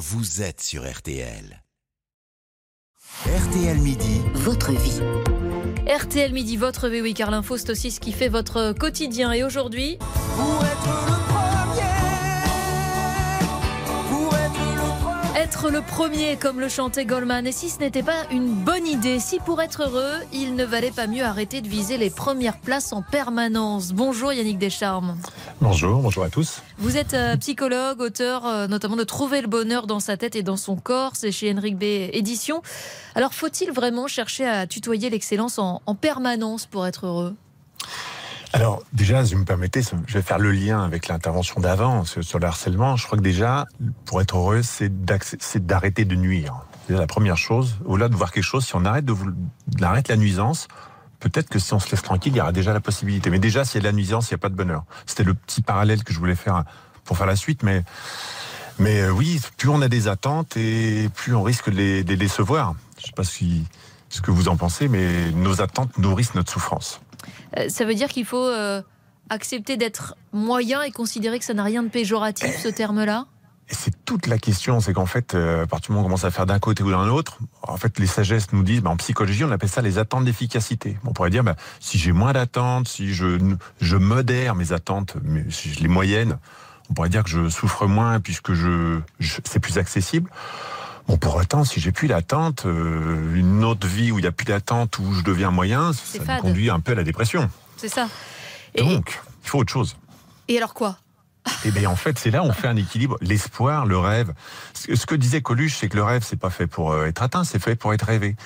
vous êtes sur RTL. RTL Midi. Votre vie. RTL Midi, votre vie, oui, car l'info, c'est aussi ce qui fait votre quotidien. Et aujourd'hui. Pour être le Être le premier, comme le chantait Goldman. Et si ce n'était pas une bonne idée, si pour être heureux, il ne valait pas mieux arrêter de viser les premières places en permanence. Bonjour Yannick Descharmes. Bonjour, bonjour à tous. Vous êtes euh, psychologue, auteur euh, notamment de Trouver le bonheur dans sa tête et dans son corps. C'est chez Henrik B. Édition. Alors faut-il vraiment chercher à tutoyer l'excellence en, en permanence pour être heureux? Alors déjà, si vous me permettez, je vais faire le lien avec l'intervention d'avant sur le harcèlement. Je crois que déjà, pour être heureux, c'est d'arrêter de nuire. C'est la première chose. Au-delà de voir quelque chose, si on arrête, de vou- on arrête la nuisance, peut-être que si on se laisse tranquille, il y aura déjà la possibilité. Mais déjà, s'il y a de la nuisance, il n'y a pas de bonheur. C'était le petit parallèle que je voulais faire pour faire la suite. Mais, mais euh, oui, plus on a des attentes et plus on risque de les, les décevoir. Je ne sais pas si, ce que vous en pensez, mais nos attentes nourrissent notre souffrance. Euh, Ça veut dire qu'il faut euh, accepter d'être moyen et considérer que ça n'a rien de péjoratif, ce terme-là? C'est toute la question, c'est qu'en fait, euh, à partir du moment où on commence à faire d'un côté ou d'un autre, en fait, les sagesses nous disent, bah, en psychologie, on appelle ça les attentes d'efficacité. On pourrait dire, bah, si j'ai moins d'attentes, si je, modère mes attentes, si je les moyennes, on pourrait dire que je souffre moins puisque je, je- c'est plus accessible. Bon, pour autant, si j'ai plus d'attente, euh, une autre vie où il n'y a plus d'attente, où je deviens moyen, ça me conduit un peu à la dépression. C'est ça. Et, Donc, il faut autre chose. et alors quoi? Et bien en fait, c'est là où on fait un équilibre. L'espoir, le rêve. Ce que- disait Coluche, c'est que le rêve, c'est pas fait pour euh, être atteint, c'est fait pour être rêvé.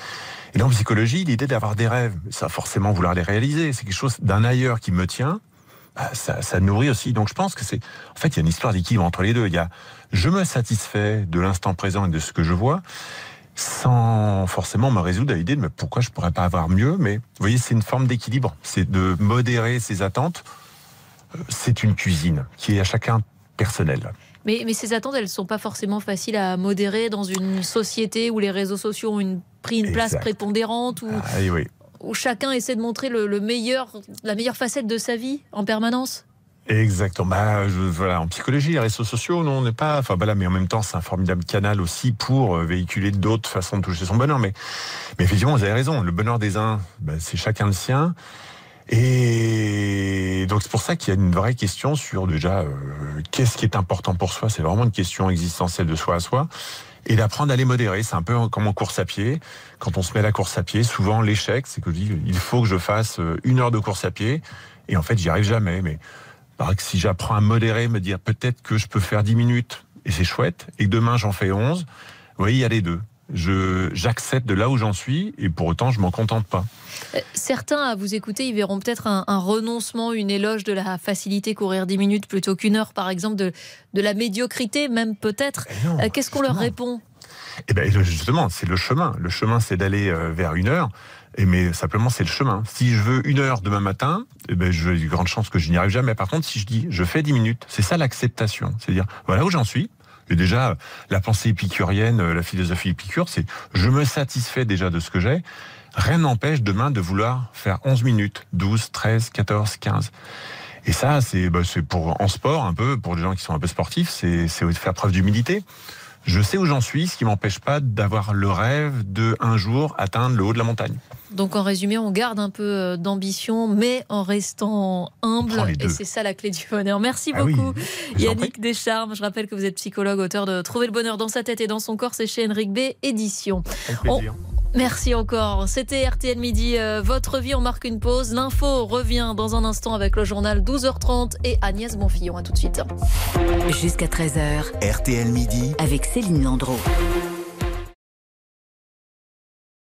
Et dans la psychologie, l'idée d'avoir des rêves, ça forcément vouloir les réaliser, c'est quelque chose d'un ailleurs qui me tient. Bah, ça, ça nourrit aussi. Donc je pense que c'est, en fait, il y a une histoire d'équilibre entre les deux. Il y a, je me satisfais de l'instant présent et de ce que je vois, sans forcément me résoudre à l'idée de mais pourquoi je pourrais pas avoir mieux? Mais vous voyez, c'est une forme d'équilibre. C'est de modérer ses attentes. Euh, C'est une cuisine qui est à chacun personnelle. mais, mais ces attentes, elles ne sont pas forcément faciles à modérer dans une société où les réseaux sociaux ont une- pris une place prépondérante, où, Ah, oui, oui. Où chacun essaie de montrer le, le meilleur, la meilleure facette de sa vie en permanence. Exactement. Bah, voilà, en psychologie, les réseaux sociaux, non, on n'est pas. Enfin, voilà, mais en même temps, c'est un formidable canal aussi pour euh, véhiculer d'autres façons de toucher son bonheur. Mais, mais effectivement, vous avez raison. Le bonheur des uns, bah, c'est chacun le sien. Et donc c'est pour ça qu'il y a une vraie question sur déjà euh, qu'est-ce qui est important pour soi? C'est vraiment une question existentielle de soi à soi. Et d'apprendre à les modérer. C'est un peu comme en course à pied. Quand on se met à la course à pied, souvent l'échec, c'est que je dis il faut que je fasse euh, une heure de course à pied. Et en fait, j'y arrive jamais. Mais paraît que si j'apprends à modérer, me dire peut-être que je peux faire 10 minutes et c'est chouette, et que demain j'en fais 11, vous voyez, il y a les deux. Je, j'accepte de là où j'en suis et pour autant je m'en contente pas. Euh, Certains, à vous écouter, ils verront peut-être un, un renoncement, une éloge de la facilité, courir 10 minutes plutôt qu'une heure, par exemple, de, de la médiocrité, même peut-être. Eh Euh, Qu'est-ce qu'on leur répond? Eh ben justement, c'est le chemin. Le chemin, c'est d'aller euh, vers une heure. Et mais simplement, c'est le chemin. Si je veux une heure demain matin, eh ben, a de grandes chances que je n'y arrive jamais. Par contre, si je dis, je fais 10 minutes, c'est ça l'acceptation. C'est-à-dire, voilà où j'en suis. Et déjà, la pensée épicurienne, euh, la philosophie épicure, c'est je me satisfais déjà de ce que j'ai. Rien n'empêche demain de vouloir faire 11 minutes, 12, 13, 14, 15. Et ça, c'est bah, c'est pour en sport un peu, pour les gens qui sont un peu sportifs, c'est c'est faire preuve d'humilité. Je sais où j'en suis, ce qui m'empêche pas d'avoir le rêve de un jour atteindre le haut de la montagne. Donc en résumé, on garde un peu euh, d'ambition, mais en restant humble. Et c'est ça la clé du bonheur. Merci Ah beaucoup, Yannick Descharmes. Je rappelle que vous êtes psychologue, auteur de Trouver le bonheur dans sa tête et dans son corps. C'est chez Henrik B. Édition. Merci encore. C'était RTL Midi. euh, votre vie, on marque une pause. L'info revient dans un instant avec le journal 12h30 et Agnès Bonfillon. À tout de suite. Jusqu'à 13h RTL Midi. avec Céline Landreau.